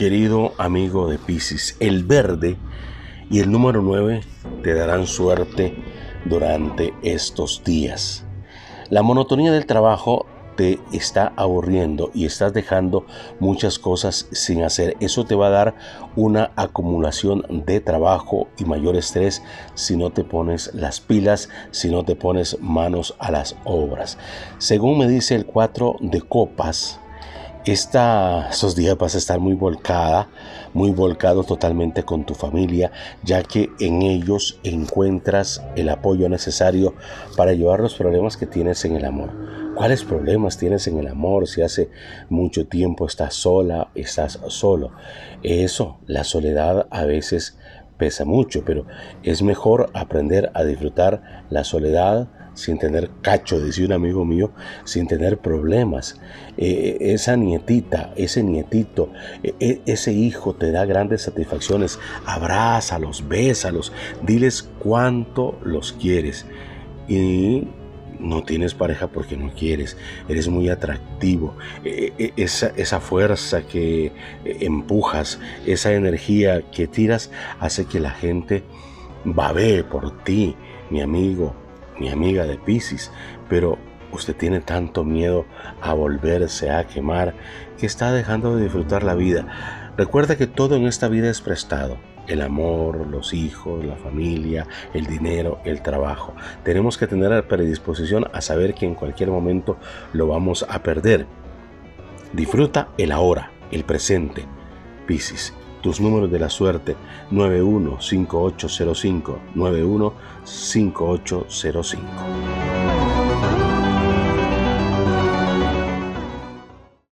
querido amigo de Pisces, el verde y el número 9 te darán suerte durante estos días. La monotonía del trabajo te está aburriendo y estás dejando muchas cosas sin hacer. Eso te va a dar una acumulación de trabajo y mayor estrés si no te pones las pilas, si no te pones manos a las obras. Según me dice el 4 de copas, esta, estos días vas a estar muy volcada, muy volcado totalmente con tu familia, ya que en ellos encuentras el apoyo necesario para llevar los problemas que tienes en el amor. ¿Cuáles problemas tienes en el amor? Si hace mucho tiempo estás sola, estás solo. Eso, la soledad a veces pesa mucho, pero es mejor aprender a disfrutar la soledad, sin tener cacho, decía un amigo mío, sin tener problemas. Eh, esa nietita, ese nietito, e, e, ese hijo te da grandes satisfacciones. Abrázalos, bésalos, diles cuánto los quieres. Y no tienes pareja porque no quieres, eres muy atractivo, esa, esa, fuerza que empujas, esa energía que tiras hace que la gente babee por ti, mi amigo, mi amiga de Pisces, pero usted tiene tanto miedo a volverse a quemar que está dejando de disfrutar la vida. Recuerda que todo en esta vida es prestado. El amor, los hijos, la familia, el dinero, el trabajo. Tenemos que tener la predisposición a saber que en cualquier momento lo vamos a perder. Disfruta el ahora, el presente. Piscis, tus números de la suerte 915805 915805.